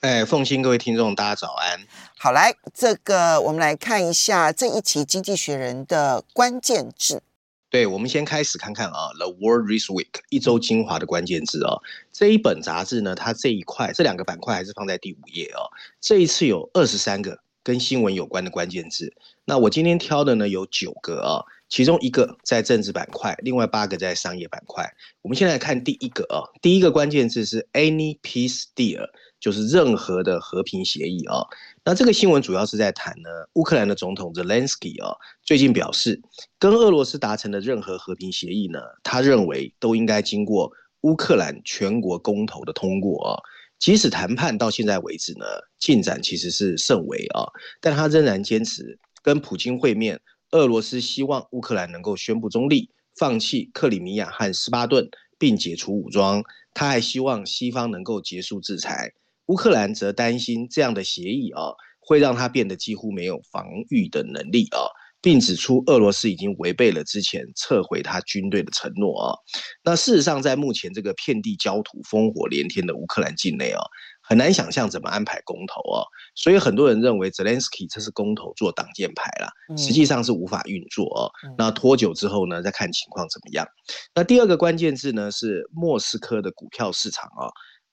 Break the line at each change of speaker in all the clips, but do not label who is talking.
哎，凤馨，各位听众，大家早安。
好，来这个我们来看一下这一期《经济学人》的关键字。
对，我们先开始看看啊，《The World This Week》一周精华的关键字啊。这一本杂志呢，它这一块这两个板块还是放在第五页啊。这一次有二十三个跟新闻有关的关键字。那我今天挑的呢有九个啊。其中一个在政治板块，另外八个在商业板块。我们现在来看第一个啊，第一个关键字是 any peace deal，就是任何的和平协议啊。那这个新闻主要是在谈呢，乌克兰的总统泽连斯基啊，最近表示，跟俄罗斯达成的任何和平协议呢，他认为都应该经过乌克兰全国公投的通过啊。即使谈判到现在为止呢，进展其实是甚微啊，但他仍然坚持跟普京会面。俄罗斯希望乌克兰能够宣布中立，放弃克里米亚和斯巴顿，并解除武装。他还希望西方能够结束制裁。乌克兰则担心这样的协议啊，会让他变得几乎没有防御的能力啊，并指出俄罗斯已经违背了之前撤回他军队的承诺啊。那事实上，在目前这个遍地焦土、烽火连天的乌克兰境内啊。很难想象怎么安排公投哦，所以很多人认为泽连斯基这是公投做挡箭牌啦，实际上是无法运作哦。那拖久之后呢，再看情况怎么样。那第二个关键字呢是莫斯科的股票市场啊，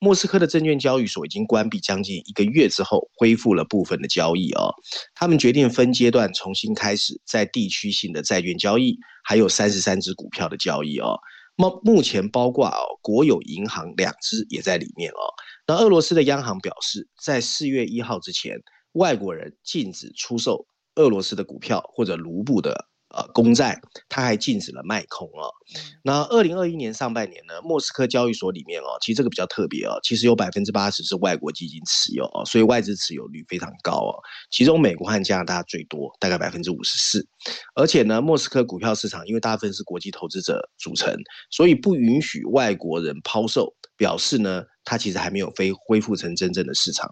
莫斯科的证券交易所已经关闭将近一个月之后，恢复了部分的交易哦。他们决定分阶段重新开始在地区性的债券交易，还有三十三只股票的交易哦。目目前包括哦国有银行两只也在里面哦。那俄罗斯的央行表示，在四月一号之前，外国人禁止出售俄罗斯的股票或者卢布的呃公债，它还禁止了卖空哦。那二零二一年上半年呢，莫斯科交易所里面哦，其实这个比较特别哦，其实有百分之八十是外国基金持有哦，所以外资持有率非常高哦。其中美国和加拿大最多，大概百分之五十四。而且呢，莫斯科股票市场因为大部分是国际投资者组成，所以不允许外国人抛售，表示呢。它其实还没有非恢复成真正的市场。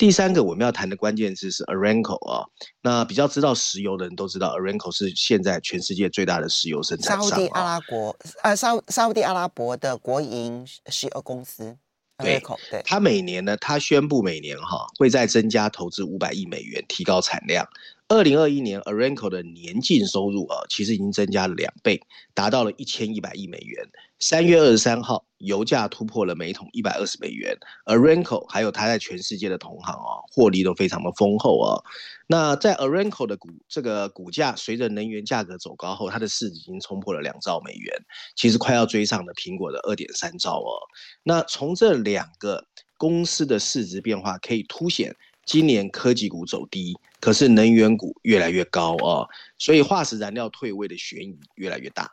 第三个我们要谈的关键字是 Aranco 啊，那比较知道石油的人都知道，Aranco 是现在全世界最大的石油生产商。沙乌地
阿拉伯，呃，沙沙乌地阿拉伯的国营石油公司。对，
它每年呢，它宣布每年哈会再增加投资五百亿美元，提高产量。二零二一年 a r a n c o 的年净收入啊，其实已经增加了两倍，达到了一千一百亿美元。三月二十三号，油价突破了每桶一百二十美元 a r a n c o 还有它在全世界的同行啊，获利都非常的丰厚啊。那在 a r a n c o 的股这个股价随着能源价格走高后，它的市值已经冲破了两兆美元，其实快要追上了苹果的二点三兆哦。那从这两个公司的市值变化可以凸显，今年科技股走低。可是能源股越来越高啊，所以化石燃料退位的悬疑越来越大。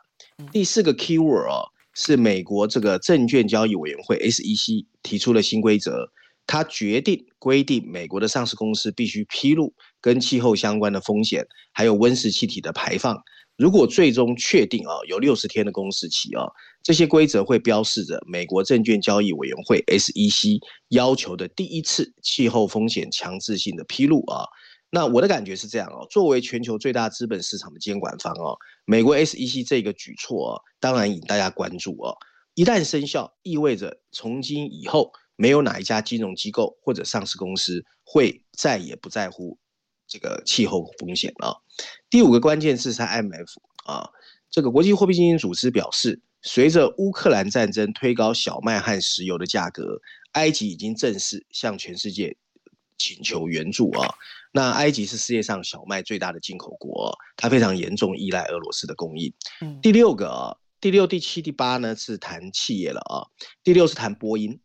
第四个 keyword 啊，是美国这个证券交易委员会 SEC 提出了新规则，它决定规定美国的上市公司必须披露跟气候相关的风险，还有温室气体的排放。如果最终确定啊，有六十天的公示期啊，这些规则会标示着美国证券交易委员会 SEC 要求的第一次气候风险强制性的披露啊。那我的感觉是这样哦，作为全球最大资本市场的监管方哦，美国 SEC 这个举措哦，当然引大家关注哦。一旦生效，意味着从今以后，没有哪一家金融机构或者上市公司会再也不在乎这个气候风险啊。第五个关键字是 IMF 啊，这个国际货币基金组织表示，随着乌克兰战争推高小麦和石油的价格，埃及已经正式向全世界。请求援助啊。那埃及是世界上小麦最大的进口国，它非常严重依赖俄罗斯的供应。嗯、第六个啊，第六、第七、第八呢是谈企业了啊。第六是谈波音，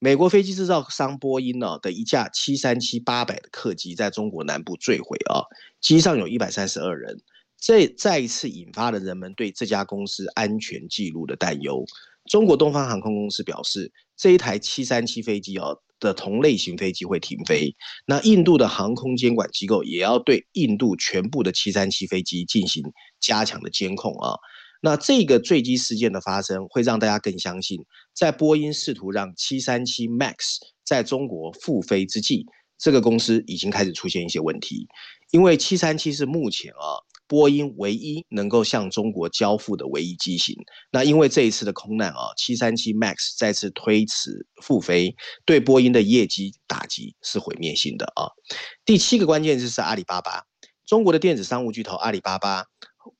美国飞机制造商波音呢的一架七三七八百的客机在中国南部坠毁啊，机上有一百三十二人，这再一次引发了人们对这家公司安全记录的担忧。中国东方航空公司表示，这一台七三七飞机哦。的同类型飞机会停飞，那印度的航空监管机构也要对印度全部的七三七飞机进行加强的监控啊。那这个坠机事件的发生，会让大家更相信，在波音试图让七三七 MAX 在中国复飞之际，这个公司已经开始出现一些问题，因为七三七是目前啊。波音唯一能够向中国交付的唯一机型，那因为这一次的空难啊，七三七 MAX 再次推迟复飞，对波音的业绩打击是毁灭性的啊。第七个关键字是阿里巴巴，中国的电子商务巨头阿里巴巴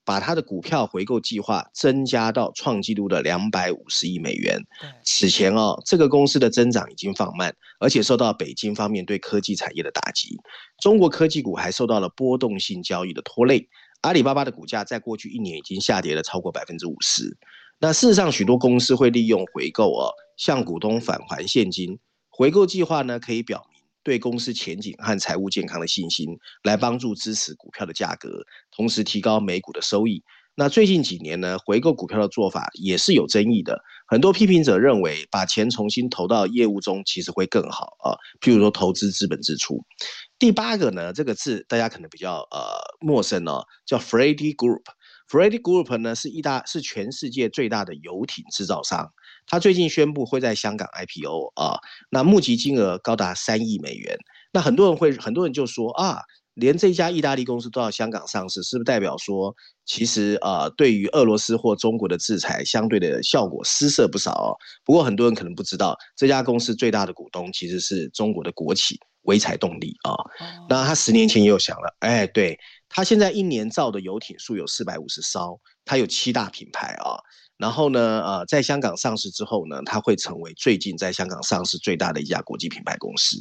把它的股票回购计划增加到创纪录的两百五十亿美元。此前哦，这个公司的增长已经放慢，而且受到北京方面对科技产业的打击，中国科技股还受到了波动性交易的拖累。阿里巴巴的股价在过去一年已经下跌了超过百分之五十。那事实上，许多公司会利用回购哦，向股东返还现金。回购计划呢，可以表明对公司前景和财务健康的信心，来帮助支持股票的价格，同时提高每股的收益。那最近几年呢，回购股票的做法也是有争议的。很多批评者认为，把钱重新投到业务中其实会更好啊，譬如说投资资本支出。第八个呢，这个字大家可能比较呃陌生哦，叫 Freddie Group。Freddie Group 呢是意大是全世界最大的游艇制造商，他最近宣布会在香港 IPO 啊，那募集金额高达三亿美元。那很多人会很多人就说啊，连这家意大利公司都要香港上市，是不是代表说其实呃对于俄罗斯或中国的制裁相对的效果失色不少哦？不过很多人可能不知道，这家公司最大的股东其实是中国的国企。潍柴动力啊，那他十年前也有想了，哎，对，他现在一年造的游艇数有四百五十艘，他有七大品牌啊，然后呢，呃，在香港上市之后呢，它会成为最近在香港上市最大的一家国际品牌公司。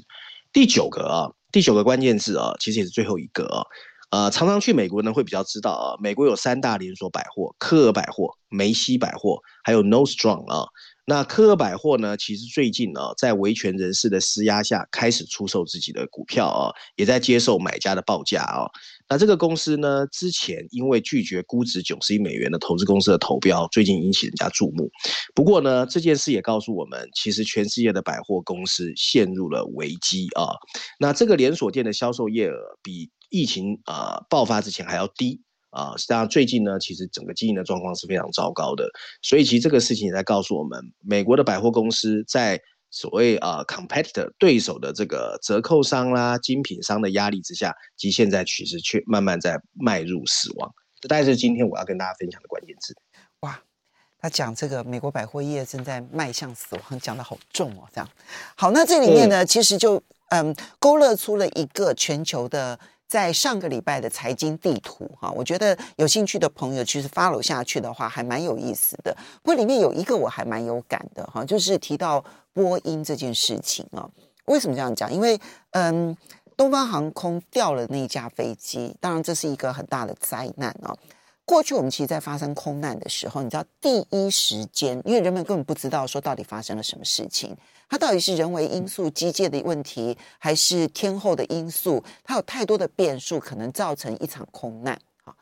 第九个啊，第九个关键字啊，其实也是最后一个啊，呃，常常去美国呢会比较知道啊，美国有三大连锁百货：科尔百货、梅西百货，还有 No Strong 啊。那科尔百货呢，其实最近呢，在维权人士的施压下，开始出售自己的股票啊，也在接受买家的报价啊。那这个公司呢，之前因为拒绝估值九十亿美元的投资公司的投标，最近引起人家注目。不过呢，这件事也告诉我们，其实全世界的百货公司陷入了危机啊。那这个连锁店的销售业额比疫情啊爆发之前还要低。啊，实际上最近呢，其实整个经营的状况是非常糟糕的，所以其实这个事情也在告诉我们，美国的百货公司在所谓啊 competitor 对手的这个折扣商啦、精品商的压力之下，及现在其实却慢慢在迈入死亡。这大概是今天我要跟大家分享的关键字。
哇，他讲这个美国百货业正在迈向死亡，讲的好重哦，这样。好，那这里面呢，嗯、其实就嗯勾勒出了一个全球的。在上个礼拜的财经地图哈，我觉得有兴趣的朋友其实 follow 下去的话，还蛮有意思的。不过里面有一个我还蛮有感的哈，就是提到波音这件事情啊。为什么这样讲？因为嗯，东方航空掉了那架飞机，当然这是一个很大的灾难啊。过去我们其实，在发生空难的时候，你知道第一时间，因为人们根本不知道说到底发生了什么事情。它到底是人为因素、机械的问题，还是天候的因素？它有太多的变数，可能造成一场空难。好，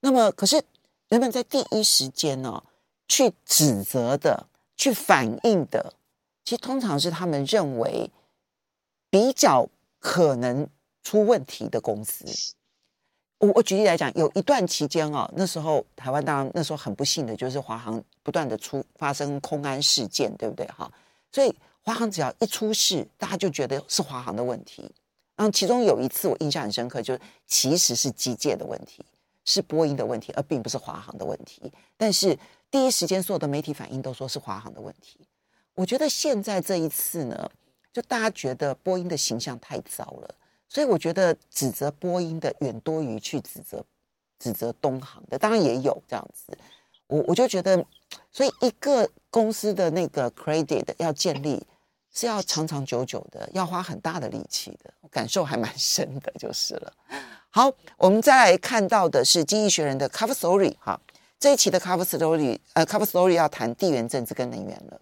那么可是人们在第一时间呢、去指责的、去反映的，其实通常是他们认为比较可能出问题的公司。我我举例来讲，有一段期间、哦，那时候台湾当然那时候很不幸的就是华航不断的出发生空安事件，对不对？哈，所以。华航只要一出事，大家就觉得是华航的问题。然后其中有一次我印象很深刻，就是其实是机械的问题，是波音的问题，而并不是华航的问题。但是第一时间所有的媒体反应都说是华航的问题。我觉得现在这一次呢，就大家觉得波音的形象太糟了，所以我觉得指责波音的远多于去指责指责东航的，当然也有这样子。我我就觉得，所以一个公司的那个 credit 要建立。是要长长久久的，要花很大的力气的，感受还蛮深的，就是了。好，我们再来看到的是《经济学人》的 Cover Story 哈，这一期的 Cover Story，呃，Cover Story 要谈地缘政治跟能源了。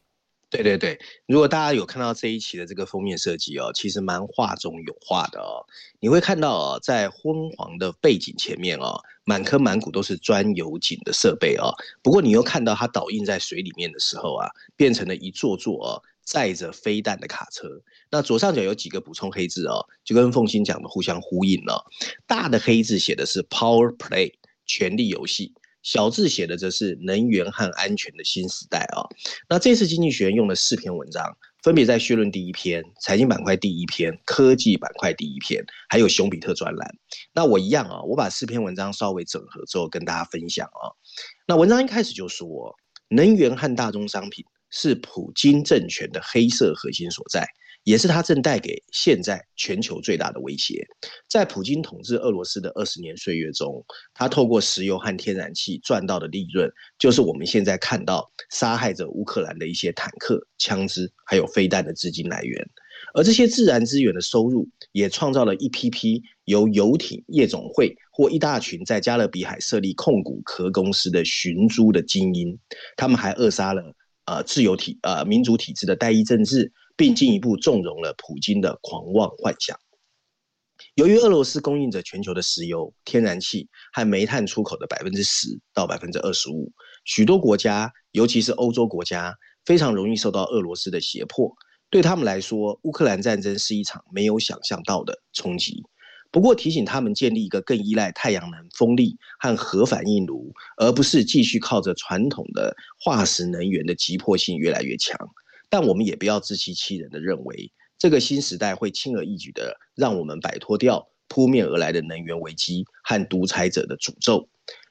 对对对，如果大家有看到这一期的这个封面设计哦，其实蛮画中有画的哦。你会看到哦，在昏黄的背景前面哦，满坑满谷都是钻油井的设备哦。不过你又看到它倒映在水里面的时候啊，变成了一座座哦载着飞弹的卡车。那左上角有几个补充黑字哦，就跟凤欣讲的互相呼应了哦。大的黑字写的是 Power Play，权力游戏。小字写的则是能源和安全的新时代啊、哦。那这次经济学用了四篇文章，分别在绪论第一篇、财经板块第一篇、科技板块第一篇，还有熊彼特专栏。那我一样啊，我把四篇文章稍微整合之后跟大家分享啊。那文章一开始就说，能源和大宗商品是普京政权的黑色核心所在。也是他正带给现在全球最大的威胁。在普京统治俄罗斯的二十年岁月中，他透过石油和天然气赚到的利润，就是我们现在看到杀害着乌克兰的一些坦克、枪支，还有飞弹的资金来源。而这些自然资源的收入，也创造了一批批由游艇夜总会或一大群在加勒比海设立控股壳公司的寻租的精英。他们还扼杀了呃自由体呃民主体制的代议政治。并进一步纵容了普京的狂妄幻想。由于俄罗斯供应着全球的石油、天然气和煤炭出口的百分之十到百分之二十五，许多国家，尤其是欧洲国家，非常容易受到俄罗斯的胁迫。对他们来说，乌克兰战争是一场没有想象到的冲击。不过，提醒他们建立一个更依赖太阳能、风力和核反应炉，而不是继续靠着传统的化石能源的急迫性越来越强。但我们也不要自欺欺人的认为，这个新时代会轻而易举的让我们摆脱掉扑面而来的能源危机和独裁者的诅咒。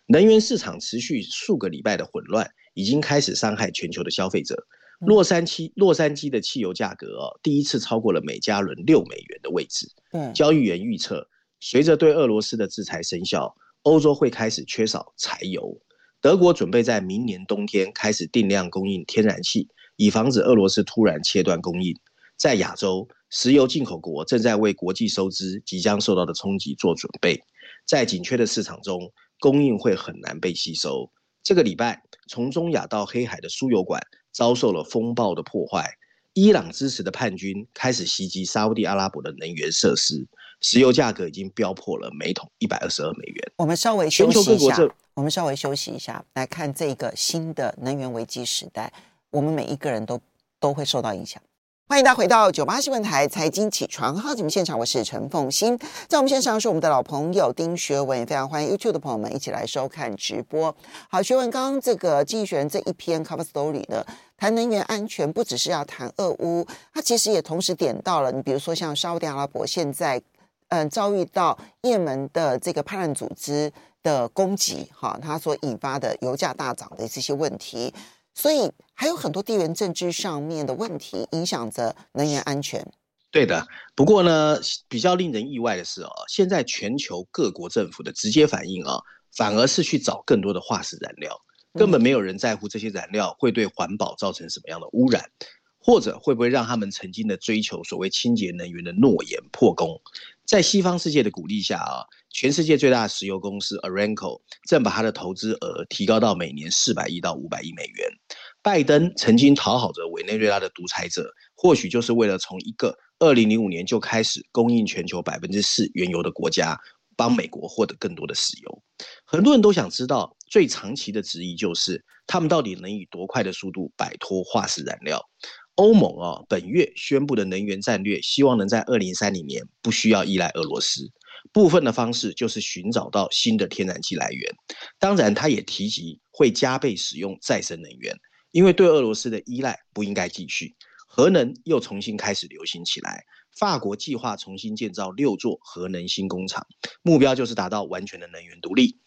能源市场持续数个礼拜的混乱，已经开始伤害全球的消费者。洛杉矶洛杉矶的汽油价格哦，第一次超过了每加仑六美元的位置。对，交易员预测，随着对俄罗斯的制裁生效，欧洲会开始缺少柴油。德国准备在明年冬天开始定量供应天然气。以防止俄罗斯突然切断供应，在亚洲，石油进口国正在为国际收支即将受到的冲击做准备。在紧缺的市场中，供应会很难被吸收。这个礼拜，从中亚到黑海的输油管遭受了风暴的破坏。伊朗支持的叛军开始袭击沙乌地阿拉伯的能源设施，石油价格已经飙破了每桶一百二十二美元。
我们稍微休息一下，我们稍微休息一下，来看这个新的能源危机时代。我们每一个人都都会受到影响。欢迎大家回到九八新闻台财经起床号节目现场，我是陈凤欣。在我们线上是我们的老朋友丁学文，也非常欢迎 YouTube 的朋友们一起来收看直播。好，学文，刚刚这个经济学人这一篇 Cover Story 呢，谈能源安全不只是要谈俄乌，它其实也同时点到了你比如说像沙乌地阿拉伯现在嗯遭遇到也门的这个叛乱组织的攻击，哈，它所引发的油价大涨的这些问题。所以还有很多地缘政治上面的问题影响着能源安全。
对的，不过呢，比较令人意外的是哦，现在全球各国政府的直接反应啊，反而是去找更多的化石燃料，根本没有人在乎这些燃料会对环保造成什么样的污染。或者会不会让他们曾经的追求所谓清洁能源的诺言破功？在西方世界的鼓励下啊，全世界最大的石油公司 Aramco 正把它的投资额提高到每年四百亿到五百亿美元。拜登曾经讨好着委内瑞拉的独裁者，或许就是为了从一个二零零五年就开始供应全球百分之四原油的国家，帮美国获得更多的石油。很多人都想知道，最长期的质疑就是，他们到底能以多快的速度摆脱化石燃料？欧盟啊，本月宣布的能源战略，希望能在二零三零年不需要依赖俄罗斯。部分的方式就是寻找到新的天然气来源。当然，他也提及会加倍使用再生能源，因为对俄罗斯的依赖不应该继续。核能又重新开始流行起来。法国计划重新建造六座核能新工厂，目标就是达到完全的能源独立。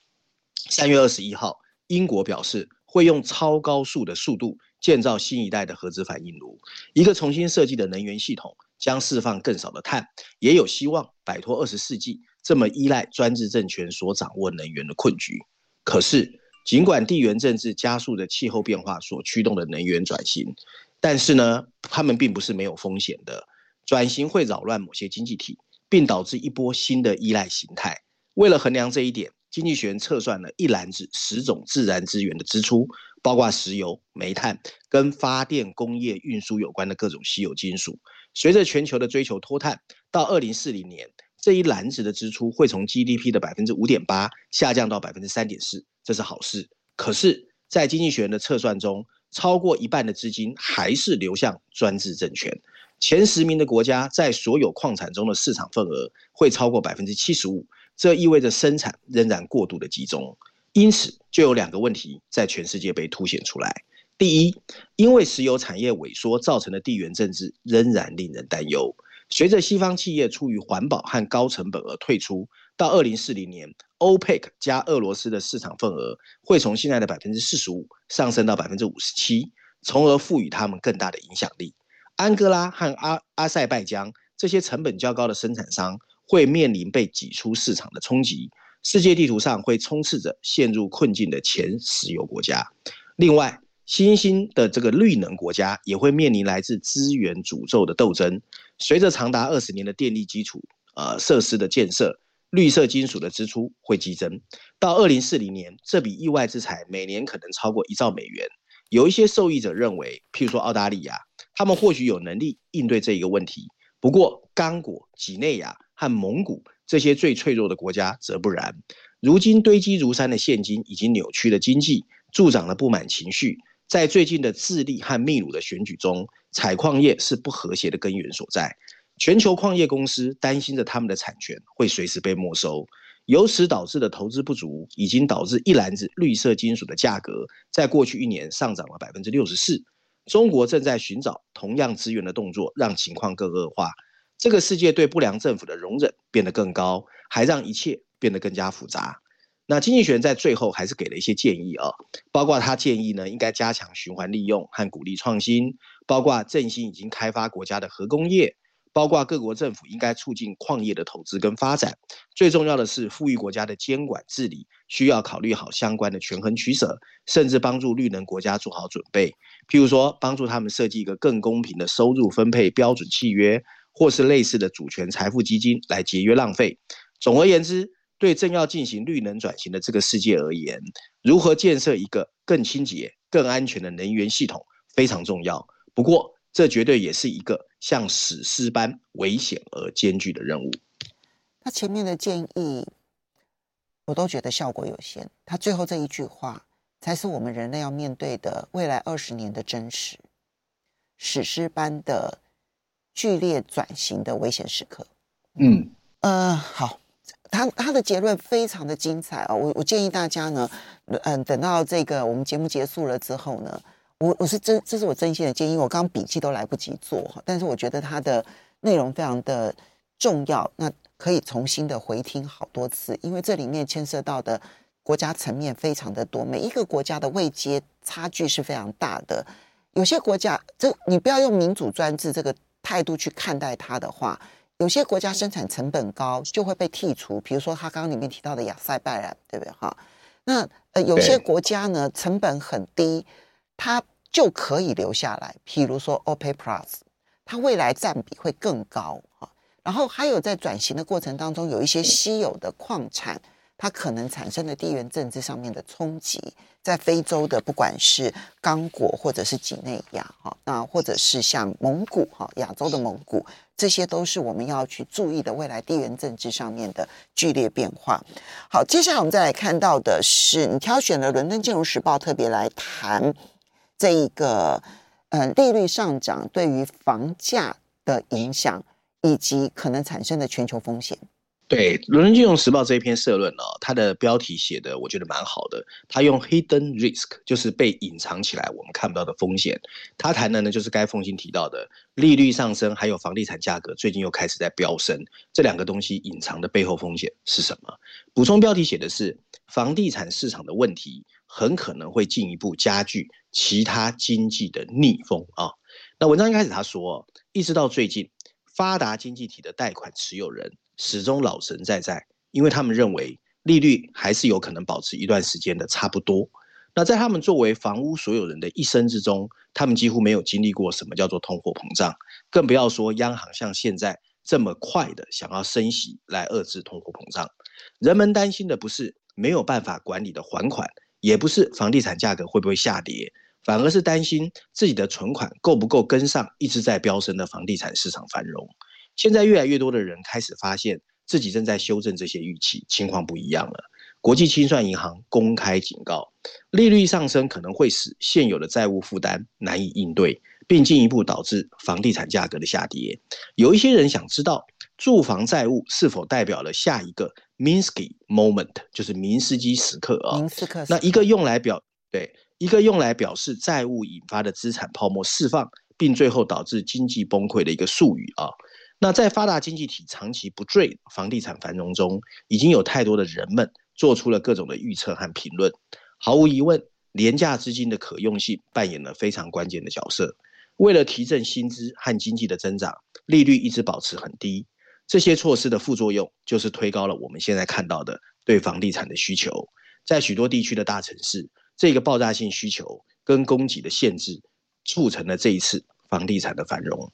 三月二十一号，英国表示会用超高速的速度。建造新一代的核子反应炉，一个重新设计的能源系统将释放更少的碳，也有希望摆脱二十世纪这么依赖专制政权所掌握能源的困局。可是，尽管地缘政治加速的气候变化所驱动的能源转型，但是呢，他们并不是没有风险的。转型会扰乱某些经济体，并导致一波新的依赖形态。为了衡量这一点，经济学人测算了一篮子十种自然资源的支出，包括石油、煤炭跟发电、工业、运输有关的各种稀有金属。随着全球的追求脱碳，到二零四零年，这一篮子的支出会从 GDP 的百分之五点八下降到百分之三点四，这是好事。可是，在经济学人的测算中，超过一半的资金还是流向专制政权。前十名的国家在所有矿产中的市场份额会超过百分之七十五，这意味着生产仍然过度的集中。因此，就有两个问题在全世界被凸显出来。第一，因为石油产业萎缩造成的地缘政治仍然令人担忧。随着西方企业出于环保和高成本而退出，到二零四零年，OPEC 加俄罗斯的市场份额会从现在的百分之四十五上升到百分之五十七，从而赋予他们更大的影响力。安哥拉和阿阿塞拜疆这些成本较高的生产商会面临被挤出市场的冲击，世界地图上会充斥着陷入困境的前石油国家。另外，新兴的这个绿能国家也会面临来自资源诅咒的斗争。随着长达二十年的电力基础呃设施的建设，绿色金属的支出会激增。到二零四零年，这笔意外之财每年可能超过一兆美元。有一些受益者认为，譬如说澳大利亚，他们或许有能力应对这一个问题。不过，刚果、几内亚和蒙古这些最脆弱的国家则不然。如今堆积如山的现金已经扭曲了经济，助长了不满情绪。在最近的智利和秘鲁的选举中，采矿业是不和谐的根源所在。全球矿业公司担心着他们的产权会随时被没收，由此导致的投资不足，已经导致一篮子绿色金属的价格在过去一年上涨了百分之六十四。中国正在寻找同样资源的动作，让情况更恶化。这个世界对不良政府的容忍变得更高，还让一切变得更加复杂。那经济学人在最后还是给了一些建议啊，包括他建议呢，应该加强循环利用和鼓励创新，包括振兴已经开发国家的核工业，包括各国政府应该促进矿业的投资跟发展。最重要的是，富裕国家的监管治理需要考虑好相关的权衡取舍，甚至帮助绿能国家做好准备，譬如说帮助他们设计一个更公平的收入分配标准契约，或是类似的主权财富基金来节约浪费。总而言之。对正要进行绿能转型的这个世界而言，如何建设一个更清洁、更安全的能源系统非常重要。不过，这绝对也是一个像史诗般危险而艰巨的任务。
他前面的建议，我都觉得效果有限。他最后这一句话，才是我们人类要面对的未来二十年的真实，史诗般的剧烈转型的危险时刻。
嗯，
呃，好。他他的结论非常的精彩啊！我我建议大家呢，嗯，等到这个我们节目结束了之后呢，我我是真这是我真心的建议，我刚刚笔记都来不及做哈，但是我觉得它的内容非常的重要，那可以重新的回听好多次，因为这里面牵涉到的国家层面非常的多，每一个国家的位阶差距是非常大的，有些国家这你不要用民主专制这个态度去看待它的话。有些国家生产成本高，就会被剔除。比如说他刚刚里面提到的亚塞拜然，对不对？哈，那呃，有些国家呢，成本很低，它就可以留下来。譬如说 OPEC Plus，它未来占比会更高。哈，然后还有在转型的过程当中，有一些稀有的矿产。它可能产生的地缘政治上面的冲击，在非洲的不管是刚果或者是几内亚哈，那或者是像蒙古哈，亚洲的蒙古，这些都是我们要去注意的未来地缘政治上面的剧烈变化。好，接下来我们再来看到的是，你挑选了《伦敦金融时报》特别来谈这一个呃利率上涨对于房价的影响，以及可能产生的全球风险。
对《伦敦金融时报》这一篇社论呢，它的标题写的我觉得蛮好的。他用 hidden risk，就是被隐藏起来我们看不到的风险。他谈的呢，就是该封信提到的利率上升，还有房地产价格最近又开始在飙升，这两个东西隐藏的背后风险是什么？补充标题写的是房地产市场的问题很可能会进一步加剧其他经济的逆风啊。那文章一开始他说，一直到最近，发达经济体的贷款持有人。始终老神在在，因为他们认为利率还是有可能保持一段时间的差不多。那在他们作为房屋所有人的一生之中，他们几乎没有经历过什么叫做通货膨胀，更不要说央行像现在这么快的想要升息来遏制通货膨胀。人们担心的不是没有办法管理的还款，也不是房地产价格会不会下跌，反而是担心自己的存款够不够跟上一直在飙升的房地产市场繁荣。现在越来越多的人开始发现自己正在修正这些预期，情况不一样了。国际清算银行公开警告，利率上升可能会使现有的债务负担难以应对，并进一步导致房地产价格的下跌。有一些人想知道，住房债务是否代表了下一个 Minsky moment，就是明斯基时刻啊？明斯克。那一个用来表对一个用来表示债务引发的资产泡沫释放，并最后导致经济崩溃的一个术语啊。那在发达经济体长期不坠房地产繁荣中，已经有太多的人们。做出了各种的预测和评论，毫无疑问，廉价资金的可用性扮演了非常关键的角色。为了提振薪资和经济的增长，利率一直保持很低。这些措施的副作用就是推高了我们现在看到的对房地产的需求。在许多地区的大城市，这个爆炸性需求跟供给的限制，促成了这一次房地产的繁荣。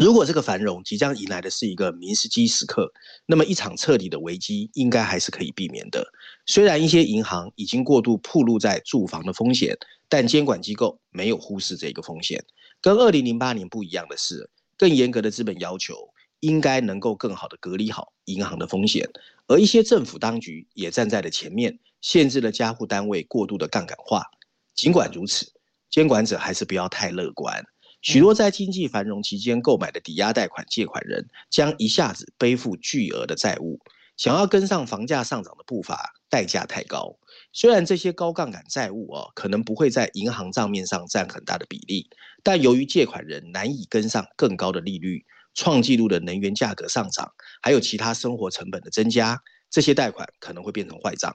如果这个繁荣即将迎来的是一个明斯基时刻，那么一场彻底的危机应该还是可以避免的。虽然一些银行已经过度暴露在住房的风险，但监管机构没有忽视这个风险。跟二零零八年不一样的是，更严格的资本要求应该能够更好的隔离好银行的风险。而一些政府当局也站在了前面，限制了加户单位过度的杠杆化。尽管如此，监管者还是不要太乐观。许多在经济繁荣期间购买的抵押贷款借款人，将一下子背负巨额的债务，想要跟上房价上涨的步伐，代价太高。虽然这些高杠杆债务哦，可能不会在银行账面上占很大的比例，但由于借款人难以跟上更高的利率、创纪录的能源价格上涨，还有其他生活成本的增加，这些贷款可能会变成坏账。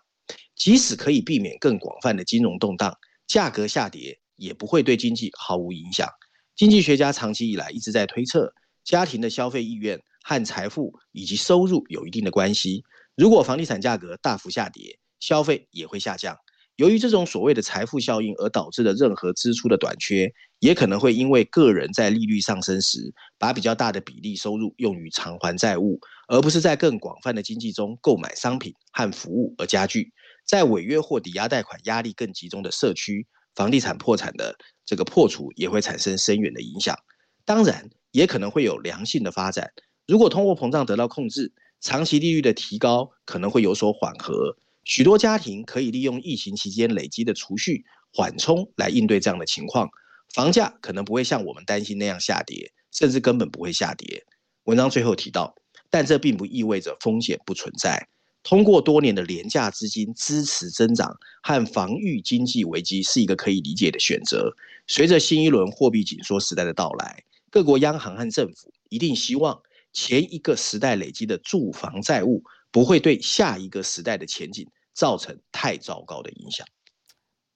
即使可以避免更广泛的金融动荡，价格下跌也不会对经济毫无影响。经济学家长期以来一直在推测，家庭的消费意愿和财富以及收入有一定的关系。如果房地产价格大幅下跌，消费也会下降。由于这种所谓的财富效应而导致的任何支出的短缺，也可能会因为个人在利率上升时，把比较大的比例收入用于偿还债务，而不是在更广泛的经济中购买商品和服务而加剧。在违约或抵押贷款压力更集中的社区，房地产破产的。这个破除也会产生深远的影响，当然也可能会有良性的发展。如果通货膨胀得到控制，长期利率的提高可能会有所缓和。许多家庭可以利用疫情期间累积的储蓄缓冲来应对这样的情况。房价可能不会像我们担心那样下跌，甚至根本不会下跌。文章最后提到，但这并不意味着风险不存在。通过多年的廉价资金支持增长和防御经济危机是一个可以理解的选择。随着新一轮货币紧缩时代的到来，各国央行和政府一定希望前一个时代累积的住房债务不会对下一个时代的前景造成太糟糕的影响。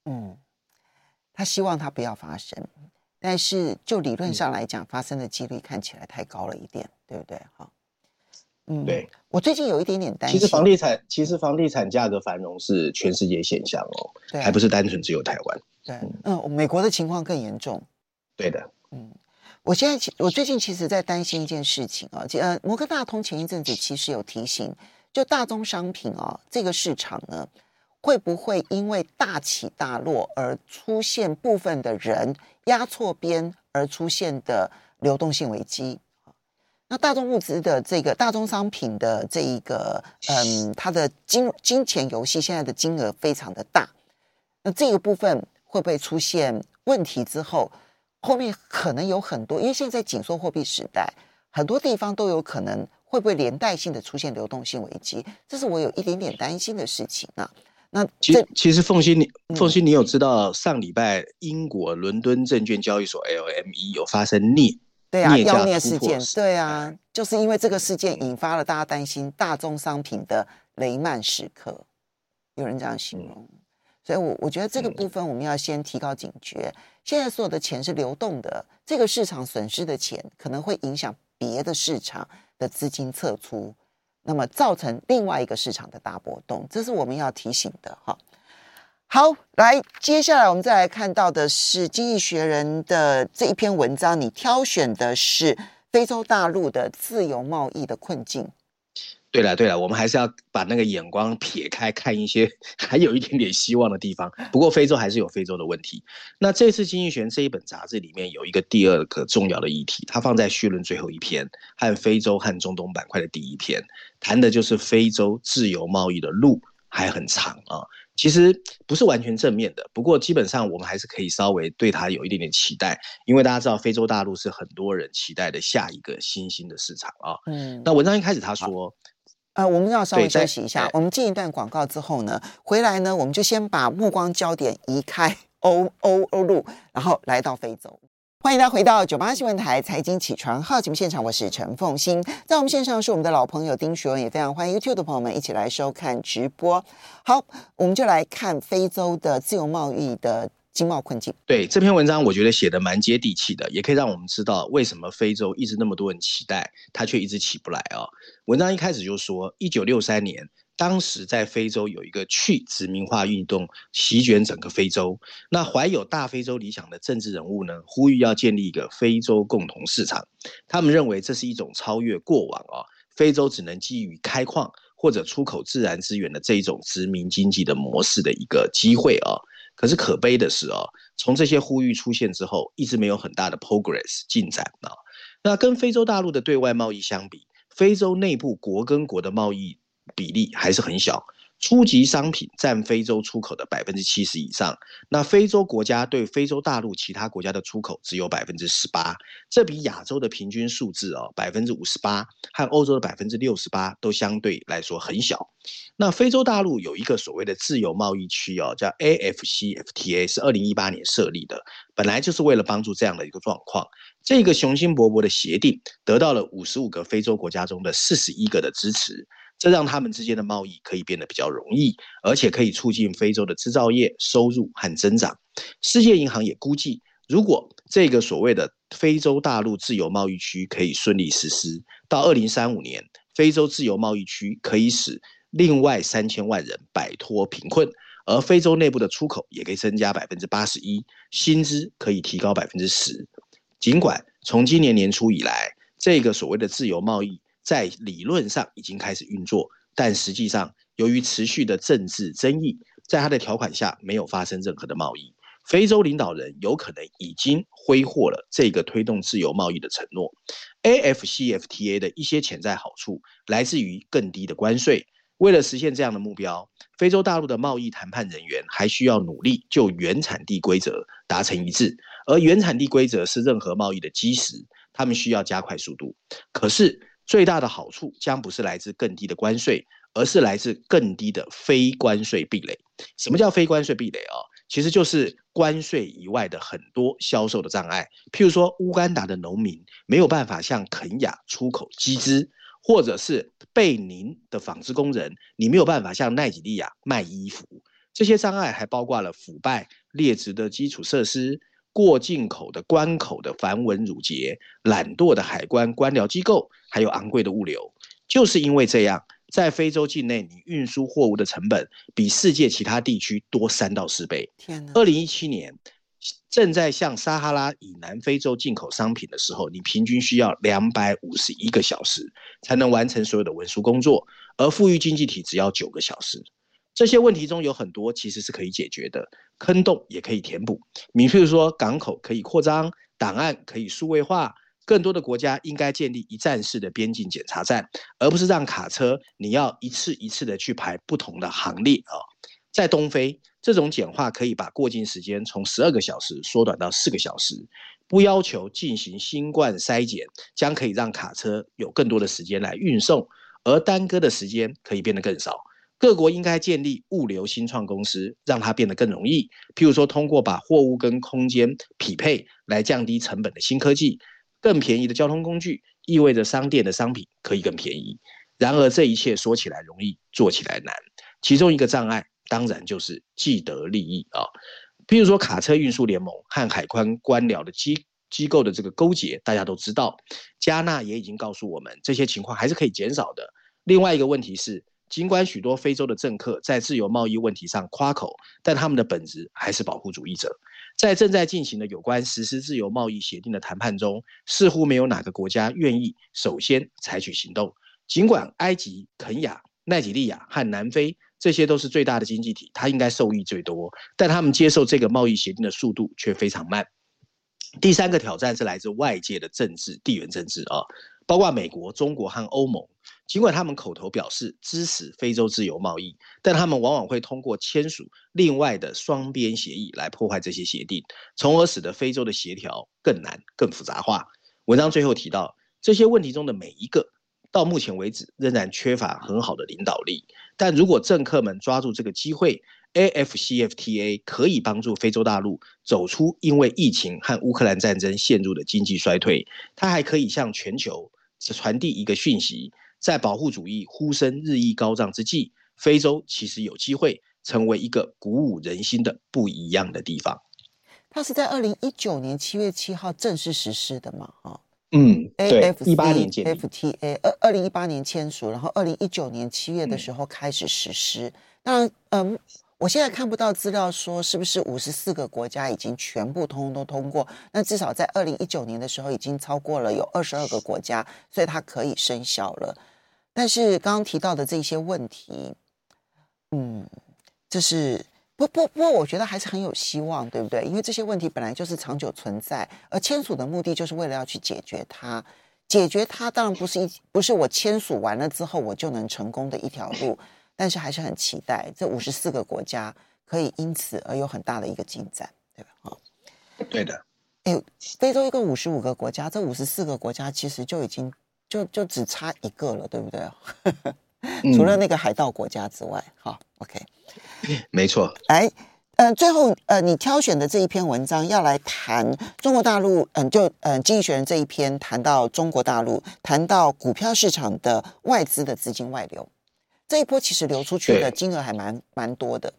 嗯，他希望它不要发生，但是就理论上来讲，发生的几率看起来太高了一点，对不对？哈。嗯，对，我最近有一点点担心。
其实房地产，其实房地产价格繁荣是全世界现象哦，对，还不是单纯只有台湾。
对，嗯，美国的情况更严重。
对的，
嗯，我现在我最近其实在担心一件事情啊，呃，摩根大通前一阵子其实有提醒，就大宗商品啊这个市场呢，会不会因为大起大落而出现部分的人压错边而出现的流动性危机？那大众物资的这个大宗商品的这一个，嗯，它的金金钱游戏现在的金额非常的大，那这个部分会不会出现问题之后，后面可能有很多，因为现在紧缩货币时代，很多地方都有可能会不会连带性的出现流动性危机，这是我有一点点担心的事情啊。那
其实其实凤欣你凤馨你有知道上礼拜英国伦敦证券交易所 LME 有发生镍？
对啊，妖孽事件，对啊，就是因为这个事件引发了大家担心大宗商品的雷曼时刻，有人这样形容，所以我我觉得这个部分我们要先提高警觉。现在所有的钱是流动的，这个市场损失的钱可能会影响别的市场的资金撤出，那么造成另外一个市场的大波动，这是我们要提醒的哈。好，来，接下来我们再来看到的是《经济学人》的这一篇文章，你挑选的是非洲大陆的自由贸易的困境。
对了对了，我们还是要把那个眼光撇开，看一些还有一点点希望的地方。不过非洲还是有非洲的问题。那这次《经济学人》这一本杂志里面有一个第二个重要的议题，它放在序论最后一篇，和非洲和中东板块的第一篇，谈的就是非洲自由贸易的路还很长啊。其实不是完全正面的，不过基本上我们还是可以稍微对它有一点点期待，因为大家知道非洲大陆是很多人期待的下一个新兴的市场啊。嗯，那文章一开始他说。
呃，我们要稍微休息一下。我们进一段广告之后呢，回来呢，我们就先把目光焦点移开欧欧欧陆，然后来到非洲。欢迎大家回到九八新闻台财经起床号节目现场，我是陈凤欣。在我们线上是我们的老朋友丁学文，也非常欢迎 YouTube 的朋友们一起来收看直播。好，我们就来看非洲的自由贸易的。经贸困境。
对，这篇文章，我觉得写得蛮接地气的，也可以让我们知道为什么非洲一直那么多人期待，它却一直起不来、哦。文章一开始就说，一九六三年，当时在非洲有一个去殖民化运动席卷整个非洲，那怀有大非洲理想的政治人物呢，呼吁要建立一个非洲共同市场。他们认为这是一种超越过往啊、哦，非洲只能基于开矿或者出口自然资源的这一种殖民经济的模式的一个机会啊、哦。可是可悲的是哦，从这些呼吁出现之后，一直没有很大的 progress 进展啊。那跟非洲大陆的对外贸易相比，非洲内部国跟国的贸易比例还是很小。初级商品占非洲出口的百分之七十以上，那非洲国家对非洲大陆其他国家的出口只有百分之十八，这比亚洲的平均数字哦百分之五十八和欧洲的百分之六十八都相对来说很小。那非洲大陆有一个所谓的自由贸易区哦，叫 AFCFTA，是二零一八年设立的，本来就是为了帮助这样的一个状况。这个雄心勃勃的协定得到了五十五个非洲国家中的四十一个的支持。这让他们之间的贸易可以变得比较容易，而且可以促进非洲的制造业收入和增长。世界银行也估计，如果这个所谓的非洲大陆自由贸易区可以顺利实施，到二零三五年，非洲自由贸易区可以使另外三千万人摆脱贫困，而非洲内部的出口也可以增加百分之八十一，薪资可以提高百分之十。尽管从今年年初以来，这个所谓的自由贸易，在理论上已经开始运作，但实际上由于持续的政治争议，在它的条款下没有发生任何的贸易。非洲领导人有可能已经挥霍了这个推动自由贸易的承诺。AFCFTA 的一些潜在好处来自于更低的关税。为了实现这样的目标，非洲大陆的贸易谈判人员还需要努力就原产地规则达成一致，而原产地规则是任何贸易的基石，他们需要加快速度。可是，最大的好处将不是来自更低的关税，而是来自更低的非关税壁垒。什么叫非关税壁垒啊？其实就是关税以外的很多销售的障碍。譬如说，乌干达的农民没有办法向肯亚出口鸡只，或者是贝宁的纺织工人，你没有办法向奈及利亚卖衣服。这些障碍还包括了腐败、劣质的基础设施。过进口的关口的繁文缛节，懒惰的海关官僚机构，还有昂贵的物流，就是因为这样，在非洲境内，你运输货物的成本比世界其他地区多三到四倍。天哪！二零一七年，正在向撒哈拉以南非洲进口商品的时候，你平均需要两百五十一个小时才能完成所有的文书工作，而富裕经济体只要九个小时。这些问题中有很多其实是可以解决的，坑洞也可以填补。你譬如说，港口可以扩张，档案可以数位化，更多的国家应该建立一站式的边境检查站，而不是让卡车你要一次一次的去排不同的行列啊。在东非，这种简化可以把过境时间从十二个小时缩短到四个小时，不要求进行新冠筛检，将可以让卡车有更多的时间来运送，而耽搁的时间可以变得更少。各国应该建立物流新创公司，让它变得更容易。譬如说，通过把货物跟空间匹配来降低成本的新科技，更便宜的交通工具意味着商店的商品可以更便宜。然而，这一切说起来容易，做起来难。其中一个障碍当然就是既得利益啊。譬如说，卡车运输联盟和海关官僚的机机构的这个勾结，大家都知道。加纳也已经告诉我们，这些情况还是可以减少的。另外一个问题是。尽管许多非洲的政客在自由贸易问题上夸口，但他们的本质还是保护主义者。在正在进行的有关实施自由贸易协定的谈判中，似乎没有哪个国家愿意首先采取行动。尽管埃及、肯亚、奈及利亚和南非这些都是最大的经济体，它应该受益最多，但他们接受这个贸易协定的速度却非常慢。第三个挑战是来自外界的政治、地缘政治啊。包括美国、中国和欧盟，尽管他们口头表示支持非洲自由贸易，但他们往往会通过签署另外的双边协议来破坏这些协定，从而使得非洲的协调更难、更复杂化。文章最后提到，这些问题中的每一个，到目前为止仍然缺乏很好的领导力。但如果政客们抓住这个机会，AfCFTA 可以帮助非洲大陆走出因为疫情和乌克兰战争陷入的经济衰退，它还可以向全球传递一个讯息：在保护主义呼声日益高涨之际，非洲其实有机会成为一个鼓舞人心的不一样的地方。
它是在二零一九年七月七号正式实施的嘛？啊，
嗯，对，一八年建
FTA 二二零一八年签署，然后二零一九年七月的时候开始实施。那嗯。我现在看不到资料说是不是五十四个国家已经全部通通都通过，那至少在二零一九年的时候已经超过了有二十二个国家，所以它可以生效了。但是刚刚提到的这些问题，嗯，这是不不不过我觉得还是很有希望，对不对？因为这些问题本来就是长久存在，而签署的目的就是为了要去解决它。解决它当然不是一不是我签署完了之后我就能成功的一条路。但是还是很期待这五十四个国家可以因此而有很大的一个进展，对吧？哦，
对的。
哎，非洲一个五十五个国家，这五十四个国家其实就已经就就只差一个了，对不对？除了那个海盗国家之外，好，OK，
没错。
哎，呃，最后呃，你挑选的这一篇文章要来谈中国大陆，嗯，就嗯，《经济学人》这一篇谈到中国大陆，谈到股票市场的外资的资金外流。这一波其实流出去的金额还蛮蛮多的。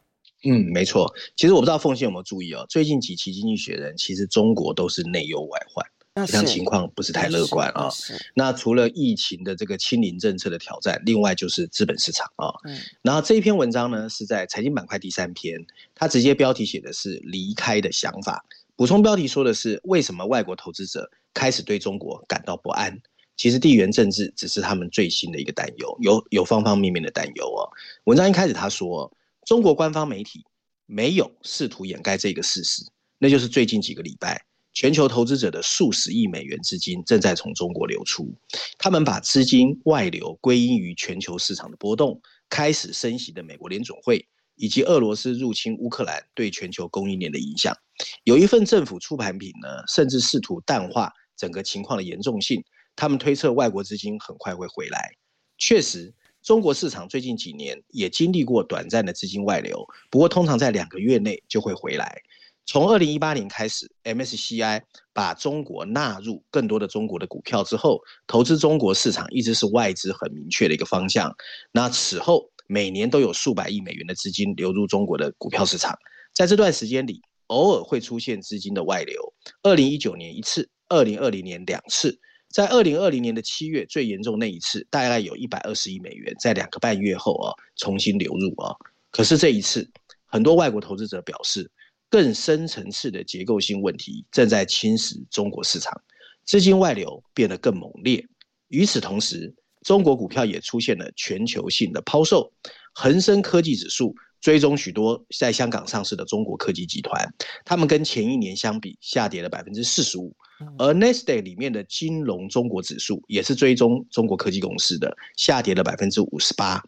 嗯，没错。其实我不知道凤馨有没有注意哦，最近几期《经济学人》其实中国都是内忧外患，好像情况不是太乐观啊。那除了疫情的这个清零政策的挑战，另外就是资本市场啊。嗯。然后这一篇文章呢是在财经板块第三篇，它直接标题写的是“离开的想法”，补充标题说的是为什么外国投资者开始对中国感到不安。其实地缘政治只是他们最新的一个担忧，有有方方面面的担忧哦。文章一开始他说，中国官方媒体没有试图掩盖这个事实，那就是最近几个礼拜，全球投资者的数十亿美元资金正在从中国流出，他们把资金外流归因于全球市场的波动、开始升息的美国联总会以及俄罗斯入侵乌克兰对全球供应链的影响。有一份政府出版品呢，甚至试图淡化整个情况的严重性。他们推测外国资金很快会回来。确实，中国市场最近几年也经历过短暂的资金外流，不过通常在两个月内就会回来。从二零一八年开始，MSCI 把中国纳入更多的中国的股票之后，投资中国市场一直是外资很明确的一个方向。那此后每年都有数百亿美元的资金流入中国的股票市场。在这段时间里，偶尔会出现资金的外流。二零一九年一次，二零二零年两次。在二零二零年的七月最严重那一次，大概有一百二十亿美元，在两个半月后啊重新流入啊。可是这一次，很多外国投资者表示，更深层次的结构性问题正在侵蚀中国市场，资金外流变得更猛烈。与此同时，中国股票也出现了全球性的抛售，恒生科技指数。追踪许多在香港上市的中国科技集团，他们跟前一年相比下跌了百分之四十五，而 Nasdaq 里面的金融中国指数也是追踪中国科技公司的，下跌了百分之五十八。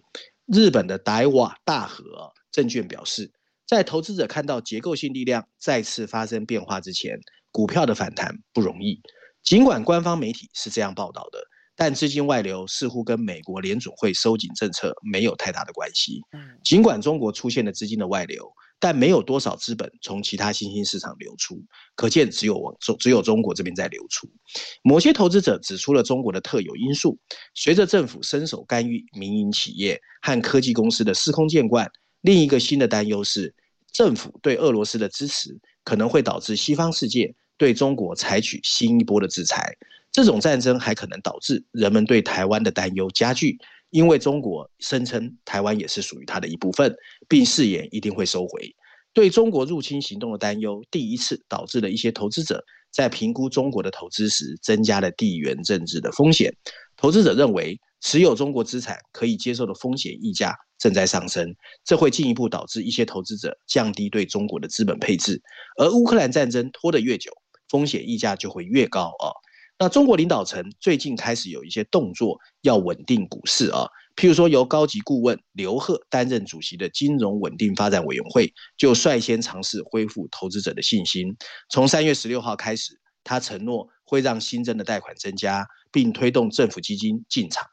日本的大和大和证券表示，在投资者看到结构性力量再次发生变化之前，股票的反弹不容易。尽管官方媒体是这样报道的。但资金外流似乎跟美国联准会收紧政策没有太大的关系。尽管中国出现了资金的外流，但没有多少资本从其他新兴市场流出，可见只有往中只有中国这边在流出。某些投资者指出了中国的特有因素：随着政府伸手干预民营企业和科技公司的司空见惯，另一个新的担忧是，政府对俄罗斯的支持可能会导致西方世界对中国采取新一波的制裁。这种战争还可能导致人们对台湾的担忧加剧，因为中国声称台湾也是属于它的一部分，并誓言一定会收回。对中国入侵行动的担忧，第一次导致了一些投资者在评估中国的投资时，增加了地缘政治的风险。投资者认为，持有中国资产可以接受的风险溢价正在上升，这会进一步导致一些投资者降低对中国的资本配置。而乌克兰战争拖得越久，风险溢价就会越高啊。那中国领导层最近开始有一些动作，要稳定股市啊。譬如说，由高级顾问刘鹤担任主席的金融稳定发展委员会，就率先尝试恢复投资者的信心。从三月十六号开始，他承诺会让新增的贷款增加，并推动政府基金进场。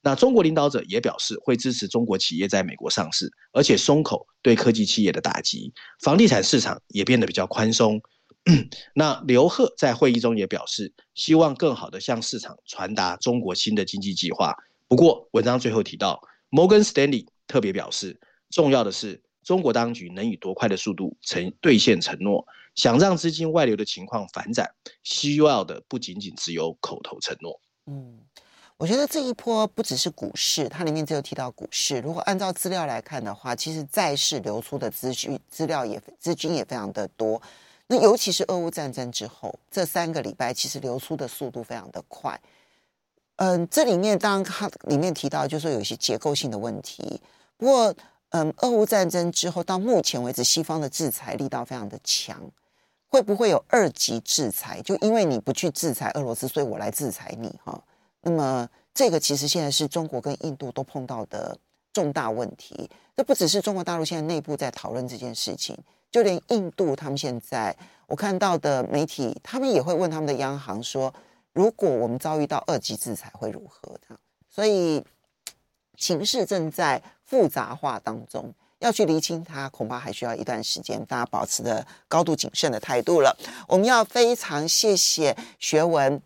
那中国领导者也表示会支持中国企业在美国上市，而且松口对科技企业的打击。房地产市场也变得比较宽松。那刘鹤在会议中也表示，希望更好地向市场传达中国新的经济计划。不过，文章最后提到，摩根士丹利特别表示，重要的是中国当局能以多快的速度成兑现承诺。想让资金外流的情况反转，需要的不仅仅只有口头承诺。
嗯，我觉得这一波不只是股市，它里面只有提到股市。如果按照资料来看的话，其实债市流出的资金资料也资金也非常的多。那尤其是俄乌战争之后，这三个礼拜其实流出的速度非常的快。嗯，这里面当然它里面提到，就是说有一些结构性的问题。不过，嗯，俄乌战争之后到目前为止，西方的制裁力道非常的强，会不会有二级制裁？就因为你不去制裁俄罗斯，所以我来制裁你哈。那么，这个其实现在是中国跟印度都碰到的重大问题。这不只是中国大陆现在内部在讨论这件事情，就连印度他们现在我看到的媒体，他们也会问他们的央行说。如果我们遭遇到二级制裁会如何的？所以情势正在复杂化当中，要去厘清它，恐怕还需要一段时间。大家保持着高度谨慎的态度了。我们要非常谢谢学文